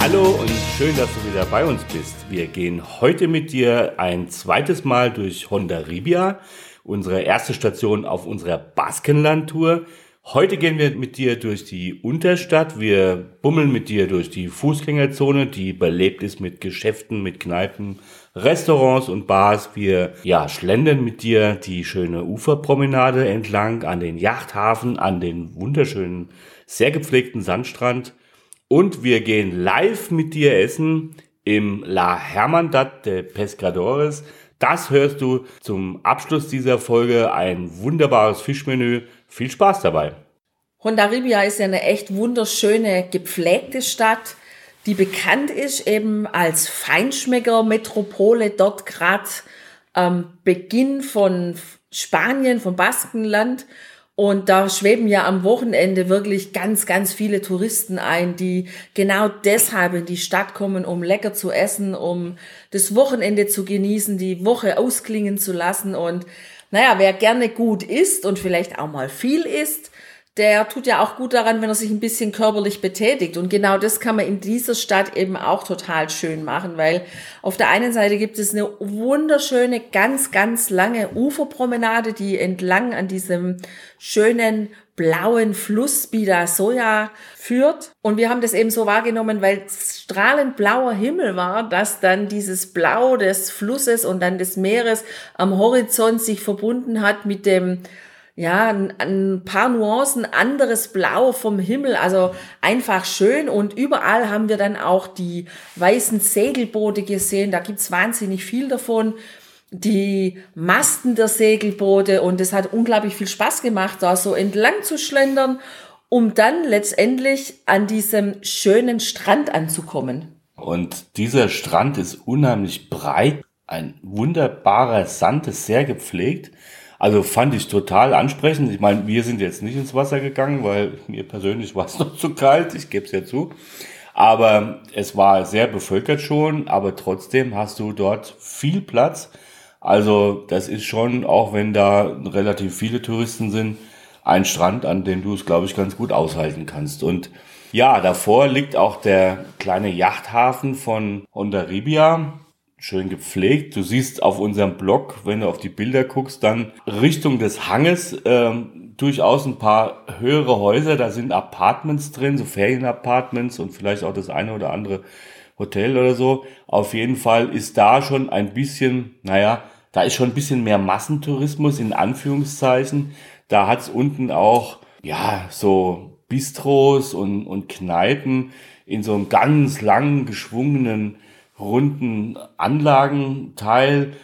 Hallo und schön, dass du wieder bei uns bist. Wir gehen heute mit dir ein zweites Mal durch Honda Ribia, unsere erste Station auf unserer Baskenland-Tour. Heute gehen wir mit dir durch die Unterstadt. Wir bummeln mit dir durch die Fußgängerzone, die belebt ist mit Geschäften, mit Kneipen, Restaurants und Bars. Wir ja, schlendern mit dir die schöne Uferpromenade entlang an den Yachthafen, an den wunderschönen, sehr gepflegten Sandstrand. Und wir gehen live mit dir essen im La Hermandad de Pescadores. Das hörst du zum Abschluss dieser Folge. Ein wunderbares Fischmenü. Viel Spaß dabei. Hondarribia ist ja eine echt wunderschöne, gepflegte Stadt, die bekannt ist eben als Feinschmecker-Metropole. Dort gerade ähm, Beginn von Spanien, vom Baskenland. Und da schweben ja am Wochenende wirklich ganz, ganz viele Touristen ein, die genau deshalb in die Stadt kommen, um lecker zu essen, um das Wochenende zu genießen, die Woche ausklingen zu lassen. Und naja, wer gerne gut isst und vielleicht auch mal viel isst, der tut ja auch gut daran, wenn er sich ein bisschen körperlich betätigt. Und genau das kann man in dieser Stadt eben auch total schön machen, weil auf der einen Seite gibt es eine wunderschöne, ganz, ganz lange Uferpromenade, die entlang an diesem schönen blauen Fluss Bida Soja führt. Und wir haben das eben so wahrgenommen, weil strahlend blauer Himmel war, dass dann dieses Blau des Flusses und dann des Meeres am Horizont sich verbunden hat mit dem ja, ein, ein paar Nuancen anderes Blau vom Himmel, also einfach schön. Und überall haben wir dann auch die weißen Segelboote gesehen, da gibt's wahnsinnig viel davon, die Masten der Segelboote. Und es hat unglaublich viel Spaß gemacht, da so entlang zu schlendern, um dann letztendlich an diesem schönen Strand anzukommen. Und dieser Strand ist unheimlich breit, ein wunderbarer Sand, ist sehr gepflegt. Also fand ich total ansprechend. Ich meine, wir sind jetzt nicht ins Wasser gegangen, weil mir persönlich war es noch zu kalt, ich gebe es ja zu. Aber es war sehr bevölkert schon, aber trotzdem hast du dort viel Platz. Also das ist schon, auch wenn da relativ viele Touristen sind, ein Strand, an dem du es, glaube ich, ganz gut aushalten kannst. Und ja, davor liegt auch der kleine Yachthafen von Hondarribia schön gepflegt. Du siehst auf unserem Blog, wenn du auf die Bilder guckst, dann Richtung des Hanges ähm, durchaus ein paar höhere Häuser. Da sind Apartments drin, so Ferienapartments und vielleicht auch das eine oder andere Hotel oder so. Auf jeden Fall ist da schon ein bisschen, naja, da ist schon ein bisschen mehr Massentourismus in Anführungszeichen. Da hat's unten auch, ja, so Bistros und, und Kneipen in so einem ganz langen, geschwungenen runden Anlagenteil.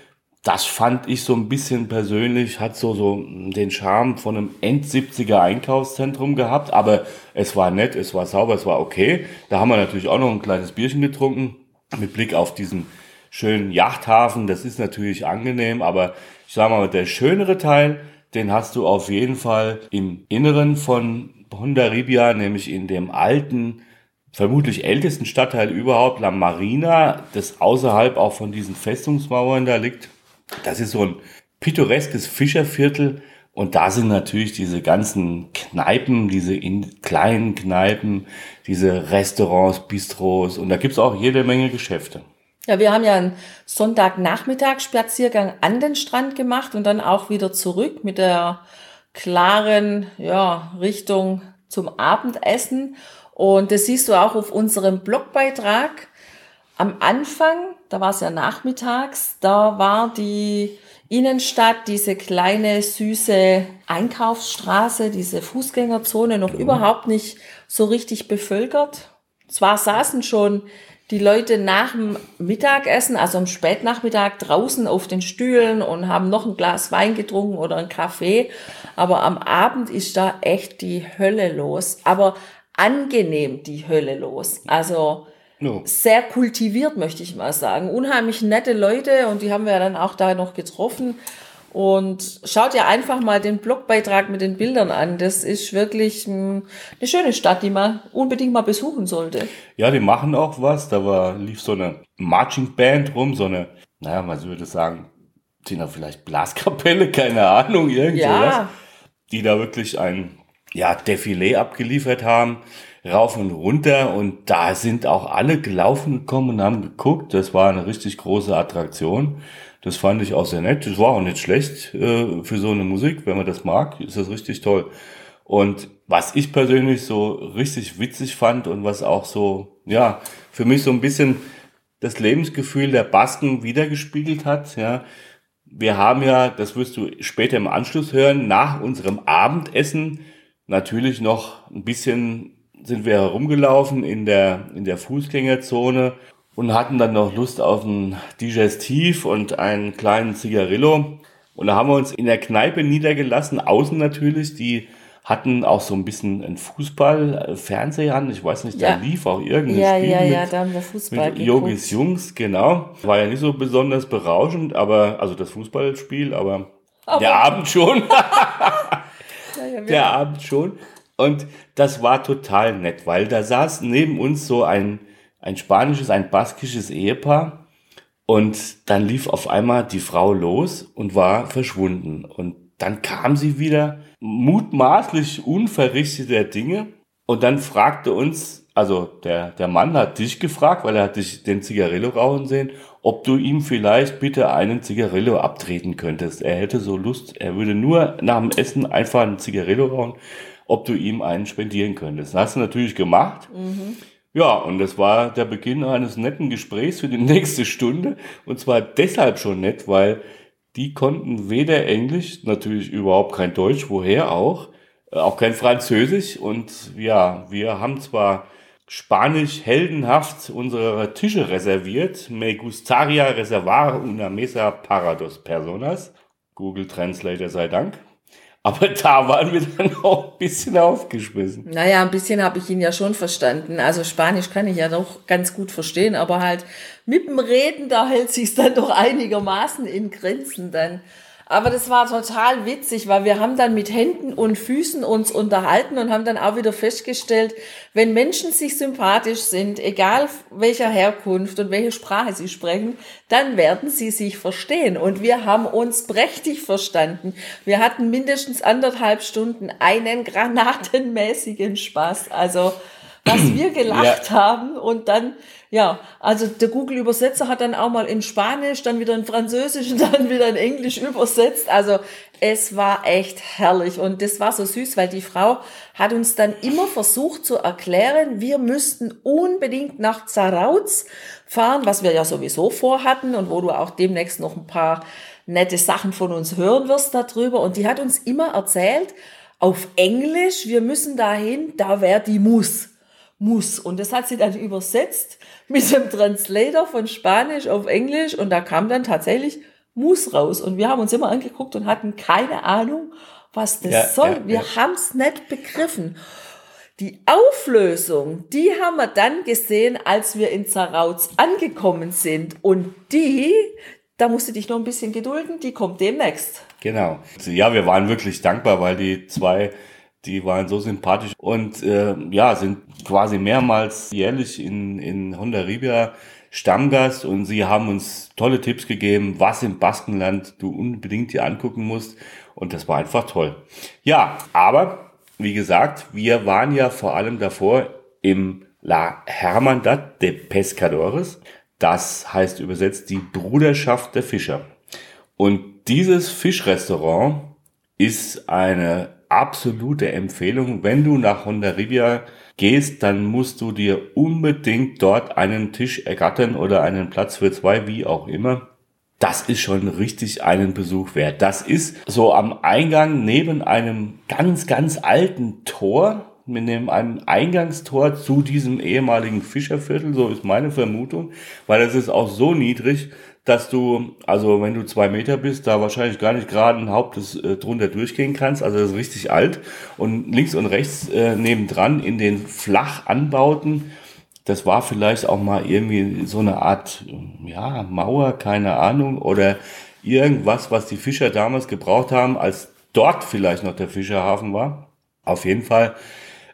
Das fand ich so ein bisschen persönlich, hat so, so den Charme von einem End-70er Einkaufszentrum gehabt, aber es war nett, es war sauber, es war okay. Da haben wir natürlich auch noch ein kleines Bierchen getrunken, mit Blick auf diesen schönen Yachthafen. Das ist natürlich angenehm, aber ich sag mal, der schönere Teil, den hast du auf jeden Fall im Inneren von Honda Ribia, nämlich in dem alten vermutlich ältesten Stadtteil überhaupt, La Marina, das außerhalb auch von diesen Festungsmauern da liegt. Das ist so ein pittoreskes Fischerviertel und da sind natürlich diese ganzen Kneipen, diese kleinen Kneipen, diese Restaurants, Bistros und da gibt's auch jede Menge Geschäfte. Ja, wir haben ja einen Sonntagnachmittagsspaziergang an den Strand gemacht und dann auch wieder zurück mit der klaren ja, Richtung zum Abendessen. Und das siehst du auch auf unserem Blogbeitrag. Am Anfang, da war es ja nachmittags, da war die Innenstadt, diese kleine süße Einkaufsstraße, diese Fußgängerzone noch überhaupt nicht so richtig bevölkert. Zwar saßen schon die Leute nach dem Mittagessen, also am Spätnachmittag draußen auf den Stühlen und haben noch ein Glas Wein getrunken oder einen Kaffee, aber am Abend ist da echt die Hölle los. Aber angenehm die Hölle los. Also no. sehr kultiviert, möchte ich mal sagen. Unheimlich nette Leute und die haben wir ja dann auch da noch getroffen. Und schaut ihr einfach mal den Blogbeitrag mit den Bildern an. Das ist wirklich eine schöne Stadt, die man unbedingt mal besuchen sollte. Ja, die machen auch was. Da war, lief so eine Marching Band rum, so eine, naja, man würde sagen, sind da vielleicht Blaskapelle, keine Ahnung, irgend ja. Die da wirklich ein, ja, Defilé abgeliefert haben, rauf und runter. Und da sind auch alle gelaufen gekommen und haben geguckt. Das war eine richtig große Attraktion. Das fand ich auch sehr nett. Das war auch nicht schlecht äh, für so eine Musik. Wenn man das mag, ist das richtig toll. Und was ich persönlich so richtig witzig fand und was auch so, ja, für mich so ein bisschen das Lebensgefühl der Basken wiedergespiegelt hat, ja. Wir haben ja, das wirst du später im Anschluss hören, nach unserem Abendessen natürlich noch ein bisschen sind wir herumgelaufen in der, in der Fußgängerzone und hatten dann noch Lust auf ein Digestiv und einen kleinen Zigarillo. Und da haben wir uns in der Kneipe niedergelassen, außen natürlich, die hatten auch so ein bisschen ein Fußball-Fernseher an. Ich weiß nicht, da lief auch irgendein ja, Spiel ja, mit, ja, da haben wir Fußball mit Yogis Jungs, genau. War ja nicht so besonders berauschend, aber, also das Fußballspiel, aber, aber der Abend schon. der Abend schon. Und das war total nett, weil da saß neben uns so ein ein spanisches, ein baskisches Ehepaar. Und dann lief auf einmal die Frau los und war verschwunden. Und dann kam sie wieder mutmaßlich unverrichteter Dinge. Und dann fragte uns, also der, der Mann hat dich gefragt, weil er hat dich den Zigarillo rauchen sehen, ob du ihm vielleicht bitte einen Zigarillo abtreten könntest. Er hätte so Lust, er würde nur nach dem Essen einfach einen Zigarillo rauchen, ob du ihm einen spendieren könntest. Das hast du natürlich gemacht. Mhm. Ja, und das war der Beginn eines netten Gesprächs für die nächste Stunde. Und zwar deshalb schon nett, weil die konnten weder Englisch, natürlich überhaupt kein Deutsch, woher auch, äh, auch kein Französisch. Und ja, wir haben zwar Spanisch heldenhaft unsere Tische reserviert, me gustaría reservar una mesa para dos personas. Google Translator sei Dank. Aber da waren wir dann auch ein bisschen aufgeschmissen. Naja, ein bisschen habe ich ihn ja schon verstanden. Also Spanisch kann ich ja doch ganz gut verstehen, aber halt mit dem Reden, da hält sich's dann doch einigermaßen in Grenzen dann. Aber das war total witzig, weil wir haben dann mit Händen und Füßen uns unterhalten und haben dann auch wieder festgestellt, wenn Menschen sich sympathisch sind, egal welcher Herkunft und welche Sprache sie sprechen, dann werden sie sich verstehen. Und wir haben uns prächtig verstanden. Wir hatten mindestens anderthalb Stunden einen granatenmäßigen Spaß. Also was wir gelacht ja. haben und dann ja, also der Google-Übersetzer hat dann auch mal in Spanisch, dann wieder in Französisch und dann wieder in Englisch übersetzt. Also es war echt herrlich und das war so süß, weil die Frau hat uns dann immer versucht zu erklären, wir müssten unbedingt nach Zarauz fahren, was wir ja sowieso vorhatten und wo du auch demnächst noch ein paar nette Sachen von uns hören wirst darüber. Und die hat uns immer erzählt, auf Englisch, wir müssen dahin, da wäre die Muss muss. Und das hat sie dann übersetzt mit dem Translator von Spanisch auf Englisch und da kam dann tatsächlich muss raus. Und wir haben uns immer angeguckt und hatten keine Ahnung, was das ja, soll. Ja, wir ja. haben es nicht begriffen. Die Auflösung, die haben wir dann gesehen, als wir in Zarauz angekommen sind. Und die, da musst du dich noch ein bisschen gedulden, die kommt demnächst. Genau. Ja, wir waren wirklich dankbar, weil die zwei die waren so sympathisch und äh, ja, sind quasi mehrmals jährlich in, in Hondarribia Stammgast und sie haben uns tolle Tipps gegeben, was im Baskenland du unbedingt dir angucken musst. Und das war einfach toll. Ja, aber wie gesagt, wir waren ja vor allem davor im La Hermandad de Pescadores. Das heißt übersetzt die Bruderschaft der Fischer. Und dieses Fischrestaurant ist eine absolute Empfehlung. Wenn du nach Hondarribia gehst, dann musst du dir unbedingt dort einen Tisch ergattern oder einen Platz für zwei, wie auch immer. Das ist schon richtig einen Besuch wert. Das ist so am Eingang neben einem ganz, ganz alten Tor, mit einem Eingangstor zu diesem ehemaligen Fischerviertel, so ist meine Vermutung, weil es ist auch so niedrig, dass du, also wenn du zwei Meter bist, da wahrscheinlich gar nicht gerade ein Hauptes äh, drunter durchgehen kannst. Also das ist richtig alt. Und links und rechts äh, nebendran in den Flachanbauten das war vielleicht auch mal irgendwie so eine Art, ja, Mauer, keine Ahnung, oder irgendwas, was die Fischer damals gebraucht haben, als dort vielleicht noch der Fischerhafen war. Auf jeden Fall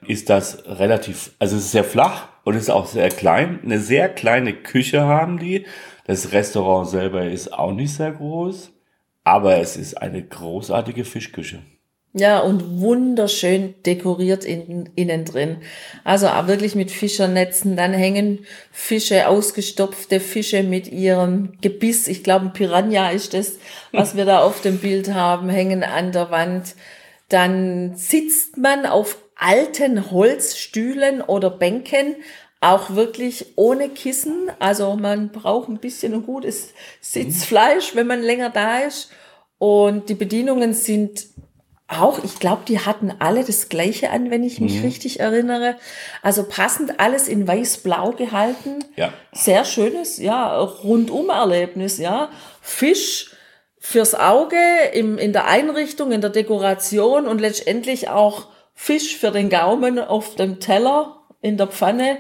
ist das relativ, also es ist sehr flach und es ist auch sehr klein. Eine sehr kleine Küche haben die. Das Restaurant selber ist auch nicht sehr groß, aber es ist eine großartige Fischküche. Ja, und wunderschön dekoriert in, innen drin. Also auch wirklich mit Fischernetzen. Dann hängen Fische, ausgestopfte Fische mit ihrem Gebiss. Ich glaube, ein Piranha ist das, was wir da auf dem Bild haben, hängen an der Wand. Dann sitzt man auf alten Holzstühlen oder Bänken, auch wirklich ohne Kissen. Also man braucht ein bisschen ein gutes Sitzfleisch, wenn man länger da ist. Und die Bedienungen sind auch, ich glaube, die hatten alle das Gleiche an, wenn ich mich mhm. richtig erinnere. Also passend alles in weiß-blau gehalten. Ja. Sehr schönes, ja, Rundum-Erlebnis, ja. Fisch fürs Auge im, in der Einrichtung, in der Dekoration und letztendlich auch Fisch für den Gaumen auf dem Teller, in der Pfanne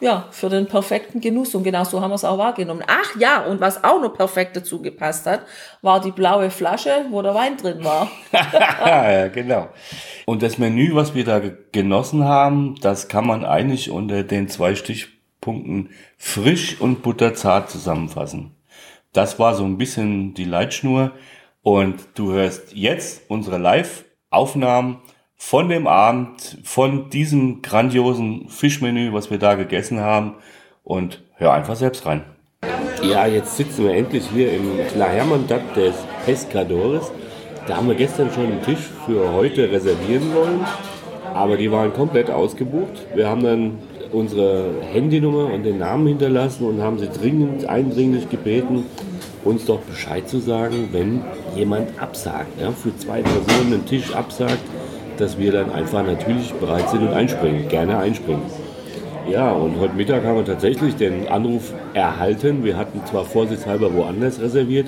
ja, für den perfekten Genuss. Und genau so haben wir es auch wahrgenommen. Ach ja, und was auch noch perfekt dazu gepasst hat, war die blaue Flasche, wo der Wein drin war. ja, genau. Und das Menü, was wir da genossen haben, das kann man eigentlich unter den zwei Stichpunkten frisch und butterzart zusammenfassen. Das war so ein bisschen die Leitschnur. Und du hörst jetzt unsere Live-Aufnahmen von dem Abend, von diesem grandiosen Fischmenü, was wir da gegessen haben. Und hör einfach selbst rein. Ja, jetzt sitzen wir endlich hier im La Hermandad des Pescadores. Da haben wir gestern schon einen Tisch für heute reservieren wollen, aber die waren komplett ausgebucht. Wir haben dann unsere Handynummer und den Namen hinterlassen und haben sie dringend, eindringlich gebeten, uns doch Bescheid zu sagen, wenn jemand absagt, ja, für zwei Personen einen Tisch absagt dass wir dann einfach natürlich bereit sind und einspringen, gerne einspringen. Ja, und heute Mittag haben wir tatsächlich den Anruf erhalten. Wir hatten zwar vorsichtshalber woanders reserviert,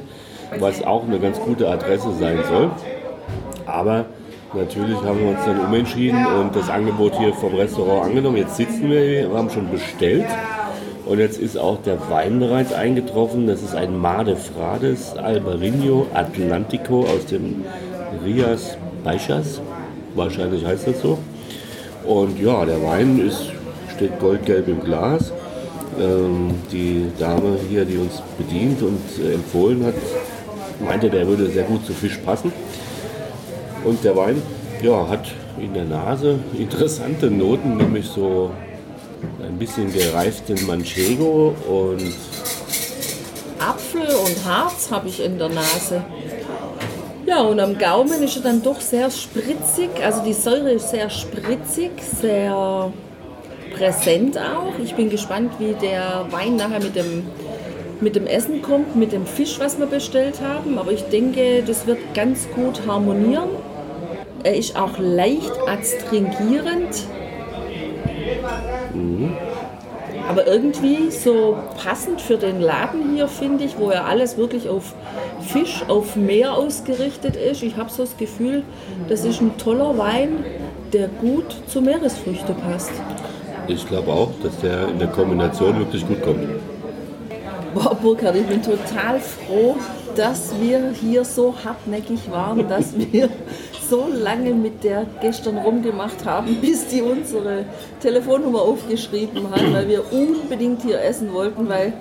was auch eine ganz gute Adresse sein soll, aber natürlich haben wir uns dann umentschieden und das Angebot hier vom Restaurant angenommen. Jetzt sitzen wir hier, wir haben schon bestellt. Und jetzt ist auch der Wein bereits eingetroffen. Das ist ein Made Frades Albarino Atlantico aus dem Rias Baixas. Wahrscheinlich heißt das so. Und ja, der Wein ist, steht goldgelb im Glas. Ähm, die Dame hier, die uns bedient und äh, empfohlen hat, meinte, der würde sehr gut zu Fisch passen. Und der Wein ja, hat in der Nase interessante Noten, nämlich so ein bisschen gereiften Manchego und Apfel und Harz habe ich in der Nase. Ja, und am Gaumen ist er dann doch sehr spritzig. Also die Säure ist sehr spritzig, sehr präsent auch. Ich bin gespannt, wie der Wein nachher mit dem, mit dem Essen kommt, mit dem Fisch, was wir bestellt haben. Aber ich denke, das wird ganz gut harmonieren. Er ist auch leicht adstringierend. Mhm. Aber irgendwie so passend für den Laden hier, finde ich, wo ja alles wirklich auf Fisch, auf Meer ausgerichtet ist. Ich habe so das Gefühl, das ist ein toller Wein, der gut zu Meeresfrüchte passt. Ich glaube auch, dass der in der Kombination wirklich gut kommt. Boah, Burkhard, ich bin total froh, dass wir hier so hartnäckig waren, dass wir so lange mit der gestern rumgemacht haben, bis die unsere Telefonnummer aufgeschrieben hat, weil wir unbedingt hier essen wollten, weil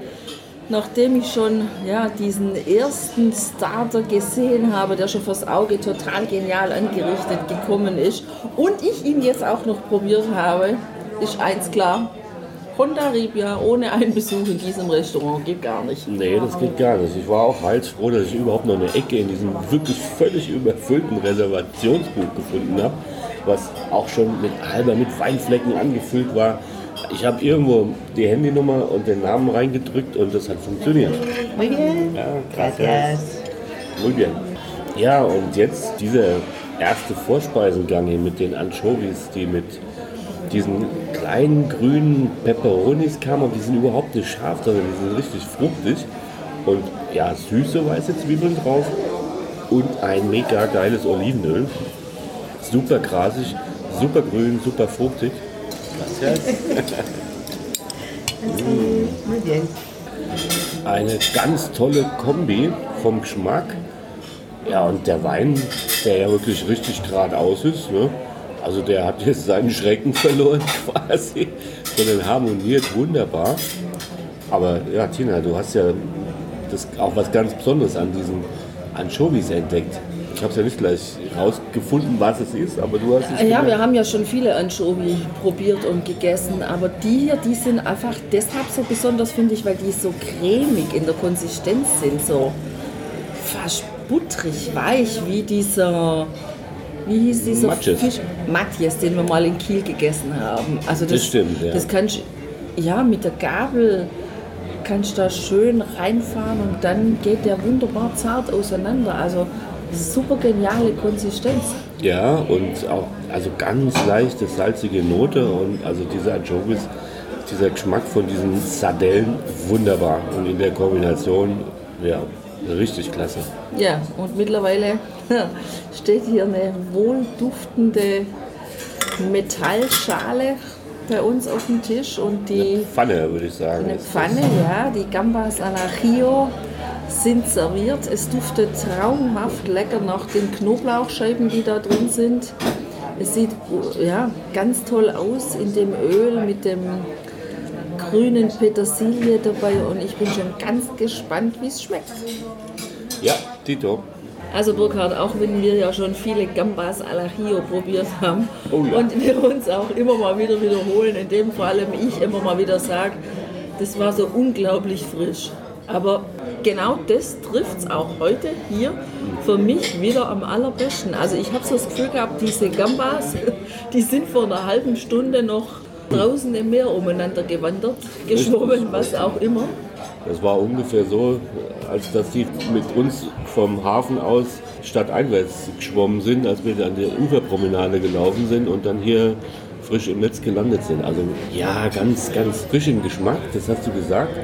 nachdem ich schon ja, diesen ersten Starter gesehen habe, der schon fürs Auge total genial angerichtet gekommen ist und ich ihn jetzt auch noch probiert habe, ist eins klar, Honda Ribia ohne einen Besuch in diesem Restaurant geht gar nicht. Nee, das geht gar nicht. Ich war auch heilsfroh, dass ich überhaupt noch eine Ecke in diesem wirklich völlig überfüllten Reservationsbuch gefunden habe, was auch schon mit halber, mit Weinflecken angefüllt war. Ich habe irgendwo die Handynummer und den Namen reingedrückt und das hat funktioniert. Muy bien. Ja, gracias. Muy bien. Ja, und jetzt dieser erste Vorspeisengang hier mit den Anchovies, die mit diesen kleinen grünen Peperonis kamen und die sind überhaupt nicht scharf, sondern die sind richtig fruchtig. Und ja, süße weiße Zwiebeln drauf und ein mega geiles Olivenöl. Super grasig, super grün, super fruchtig. Eine ganz tolle Kombi vom Geschmack. Ja, und der Wein, der ja wirklich richtig geradeaus ist, ne? Also der hat jetzt seinen Schrecken verloren quasi, sondern harmoniert wunderbar. Aber ja, Tina, du hast ja das auch was ganz Besonderes an diesen Anchovies entdeckt. Ich habe es ja nicht gleich rausgefunden, was es ist, aber du hast es Ja, gemerkt. wir haben ja schon viele Anchovy probiert und gegessen, aber die hier, die sind einfach deshalb so besonders, finde ich, weil die so cremig in der Konsistenz sind, so fast butterig, weich, wie dieser, wie hieß dieser Matjes. Fisch? Matjes, den wir mal in Kiel gegessen haben. Also das, Das stimmt, ja. Das kannst ja mit der Gabel kannst du da schön reinfahren und dann geht der wunderbar zart auseinander. Also super geniale Konsistenz. Ja, und auch also ganz leichte, salzige Note und also diese Anchovies, dieser Geschmack von diesen Sardellen, wunderbar. Und in der Kombination, ja, richtig klasse. Ja, und mittlerweile steht hier eine wohlduftende Metallschale bei uns auf dem Tisch und die Pfanne, würde ich sagen. eine. Pfanne, ja, die Gambas al Ajillo sind serviert. Es duftet traumhaft lecker nach den Knoblauchscheiben, die da drin sind. Es sieht ja, ganz toll aus in dem Öl mit dem grünen Petersilie dabei und ich bin schon ganz gespannt, wie es schmeckt. Ja, Tito. Also Burkhard, auch wenn wir ja schon viele Gambas al Ajillo probiert haben Oh ja. und wir uns auch immer mal wieder wiederholen, in dem vor allem ich immer mal wieder sage, das war so unglaublich frisch. Aber genau das trifft es auch heute hier für mich wieder am allerbesten. Also ich habe so das Gefühl gehabt, diese Gambas, die sind vor einer halben Stunde noch draußen im Meer umeinander gewandert, geschwommen, was auch immer. Das war ungefähr so, als dass die mit uns vom Hafen aus stadteinwärts geschwommen sind, als wir an der Uferpromenade gelaufen sind und dann hier frisch im Netz gelandet sind. Also ja, ganz, ganz frisch im Geschmack, das hast du gesagt,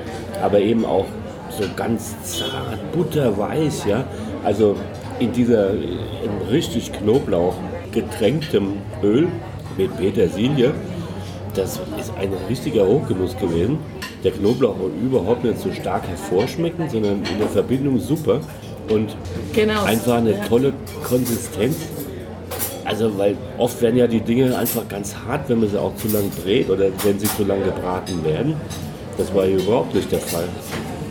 aber eben auch so ganz zart, butterweich, ja. Also in dieser in richtig Knoblauch getränktem Öl mit Petersilie. Das ist ein richtiger Hochgenuss gewesen. Der Knoblauch war überhaupt nicht so stark hervorschmecken, sondern in der Verbindung super. Und Genau. einfach eine tolle Konsistenz. Also, weil oft werden ja die Dinge einfach ganz hart, wenn man sie auch zu lang brät oder wenn sie zu lang gebraten werden. Das war hier überhaupt nicht der Fall.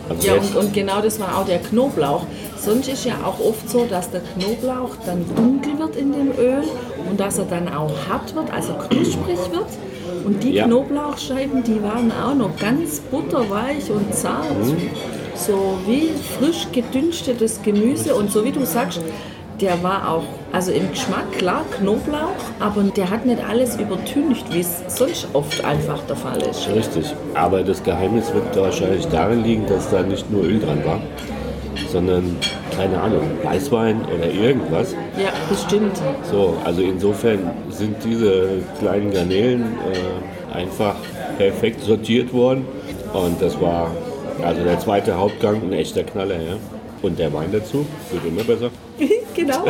Also Ja, und, und genau das war auch der Knoblauch. Sonst ist ja auch oft so, dass der Knoblauch dann dunkel wird in dem Öl und dass er dann auch hart wird, also knusprig wird. Und die Ja. Knoblauchscheiben, die waren auch noch ganz butterweich und zart. So wie frisch gedünstetes Gemüse. Und so wie du sagst, der war auch, also im Geschmack klar Knoblauch, aber der hat nicht alles übertüncht, wie es sonst oft einfach der Fall ist. richtig. Aber das Geheimnis wird wahrscheinlich darin liegen, dass da nicht nur Öl dran war, sondern, keine Ahnung, Weißwein oder irgendwas. Ja, bestimmt. So, also insofern sind diese kleinen Garnelen äh, einfach perfekt sortiert worden. Und das war also der zweite Hauptgang ein echter Knaller. Ja? Und der Wein dazu wird immer besser. genau.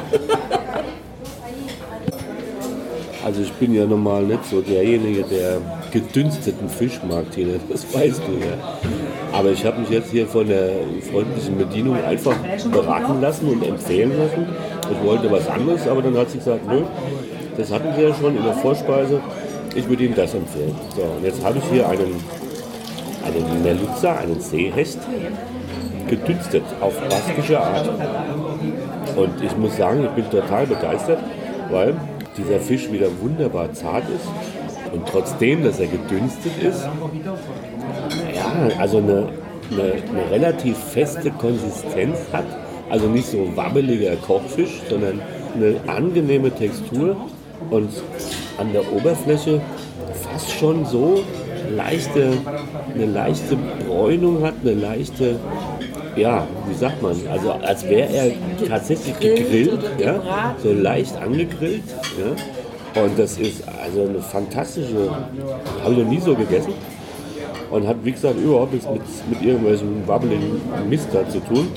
Also ich bin ja normal nicht so derjenige, der gedünsteten Fisch mag, Tina, das weißt du ja. Aber ich habe mich jetzt hier von der freundlichen Bedienung einfach beraten lassen und empfehlen lassen. Ich wollte was anderes, aber dann hat sie gesagt, nö, das hatten wir ja schon in der Vorspeise. Ich würde Ihnen das empfehlen. So, und jetzt habe ich hier einen, einen Merluzza, einen Seehecht, gedünstet auf baskische Art. Und ich muss sagen, ich bin total begeistert, weil dieser Fisch wieder wunderbar zart ist. Und trotzdem, dass er gedünstet ist, ja, also eine, eine, eine relativ feste Konsistenz hat. Also nicht so wabbeliger Kochfisch, sondern eine angenehme Textur und an der Oberfläche fast schon so leichte, eine leichte Bräunung hat, eine leichte, ja, wie sagt man, also als wäre er tatsächlich Gegrillt ja, so leicht angegrillt. Ja. Und das ist also eine fantastische, habe ich noch nie so gegessen. Und hat, wie gesagt, überhaupt nichts mit, mit irgendwelchen wabbeligen Mist da zu tun.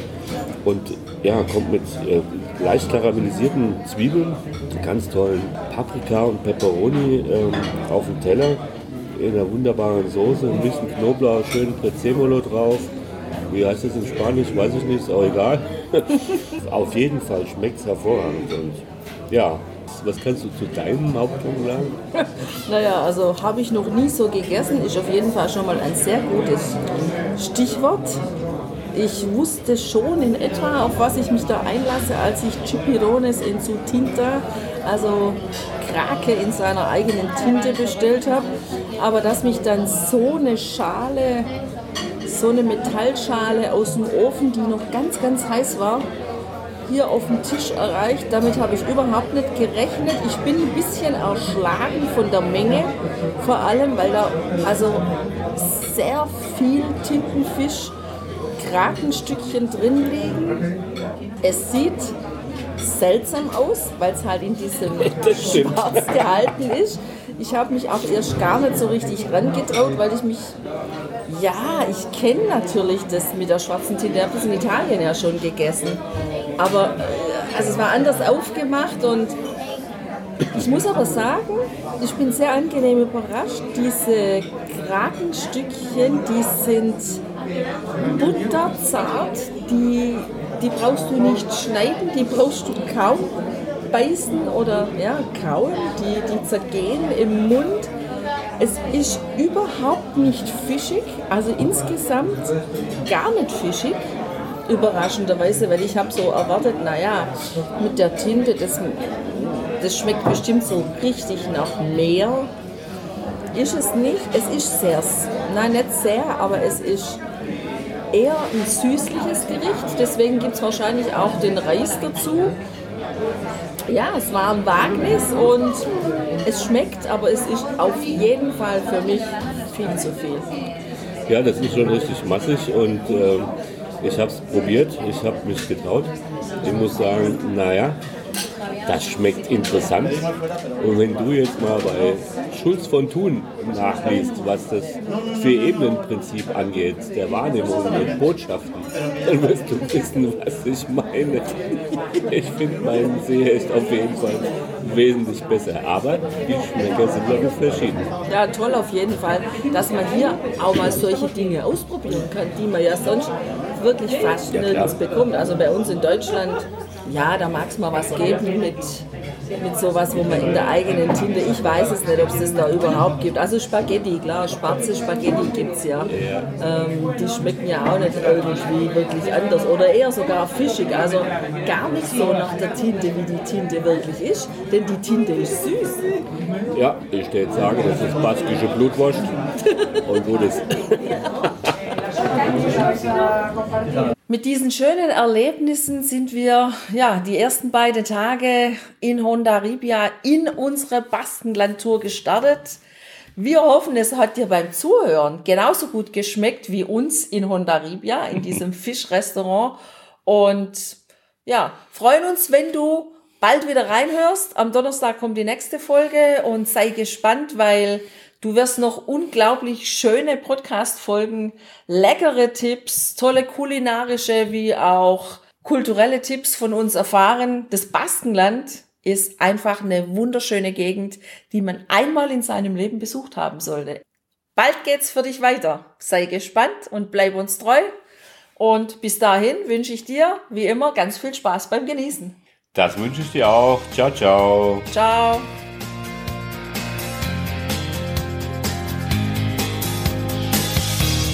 Und ja, kommt mit äh, leicht karamellisierten Zwiebeln, ganz tollen Paprika und Peperoni ähm, auf dem Teller. in einer wunderbaren Soße, ein bisschen Knoblauch, schön Prezzemolo drauf. Wie heißt das in Spanisch? Weiß ich nicht, ist auch egal. Auf jeden Fall schmeckt es hervorragend. Und ja, was kannst du zu deinem Hauptpunkt sagen? naja, also habe ich noch nie so gegessen, ist auf jeden Fall schon mal ein sehr gutes Stichwort. Ich wusste schon in etwa, auf was ich mich da einlasse, als ich Chipirones in su Tinta, also Krake in seiner eigenen Tinte bestellt habe. Aber dass mich dann so eine Schale, so eine Metallschale aus dem Ofen, die noch ganz, ganz heiß war, hier auf dem Tisch erreicht. Damit habe ich überhaupt nicht gerechnet. Ich bin ein bisschen erschlagen von der Menge, vor allem weil da also sehr viel Tintenfisch, Krakenstückchen drin liegen. Es sieht seltsam aus, weil es halt in diesem Schwarz gehalten ist. Ich habe mich auch erst gar nicht so richtig rangetraut, weil ich mich, ja, ich kenne natürlich das mit der schwarzen Tinte, ich habe in Italien ja schon gegessen. Aber äh, also es war anders aufgemacht und ich muss aber sagen, ich bin sehr angenehm überrascht. Diese Krakenstückchen, die sind butterzart, die, die brauchst du nicht schneiden, die brauchst du kaum beißen oder ja, kauen, die, die zergehen im Mund. Es ist überhaupt nicht fischig, also insgesamt gar nicht fischig überraschenderweise, weil ich habe so erwartet, naja, mit der Tinte, das, das schmeckt bestimmt so richtig nach Meer. Ist es nicht. Es ist sehr, nein, nicht sehr, aber es ist eher ein süßliches Gericht. Deswegen gibt es wahrscheinlich auch den Reis dazu. Ja, es war ein Wagnis und es schmeckt, aber es ist auf jeden Fall für mich viel zu viel. Ja, das ist schon richtig massig und äh, ich habe es probiert, ich habe mich getraut. Ich muss sagen, naja, das schmeckt interessant. Und wenn du jetzt mal bei Schulz von Thun nachliest, was das Vier-Ebenen-Prinzip angeht, der Wahrnehmung und Botschaften, dann wirst du wissen, was ich meine. Ich finde meinen See ist auf jeden Fall wesentlich besser. Aber die Schmecker sind wirklich verschieden. Ja, toll auf jeden Fall, dass man hier auch mal solche Dinge ausprobieren kann, die man ja sonst wirklich fast ja, nirgends bekommt. Also bei uns in Deutschland, ja, da mag es mal was geben mit, mit sowas, wo man in der eigenen Tinte, ich weiß es nicht, ob es das da überhaupt gibt. Also Spaghetti, klar, schwarze Spaghetti gibt es ja. Ähm, die schmecken ja auch nicht irgendwie wirklich anders oder eher sogar fischig. Also gar nicht so nach der Tinte, wie die Tinte wirklich ist, denn die Tinte ist süß. Ja, ich würde sagen, das ist baskische Blutwurst und gutes. Mit diesen schönen Erlebnissen sind wir ja die ersten beiden Tage in Hondaribia in unsere Baskenlandtour gestartet. Wir hoffen, es hat dir beim Zuhören genauso gut geschmeckt wie uns in Hondaribia, in diesem Fischrestaurant. Und ja, freuen uns, wenn du bald wieder reinhörst. Am Donnerstag kommt die nächste Folge und sei gespannt, weil Du wirst noch unglaublich schöne Podcast-Folgen, leckere Tipps, tolle kulinarische wie auch kulturelle Tipps von uns erfahren. Das Baskenland ist einfach eine wunderschöne Gegend, die man einmal in seinem Leben besucht haben sollte. Bald geht's für dich weiter. Sei gespannt und bleib uns treu. Und bis dahin wünsche ich dir, wie immer, ganz viel Spaß beim Genießen. Das wünsche ich dir auch. Ciao, ciao. Ciao.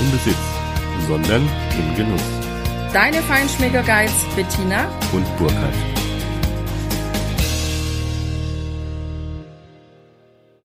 im Besitz, sondern im Genuss. Deine Feinschmecker Guides Bettina und Burkhard.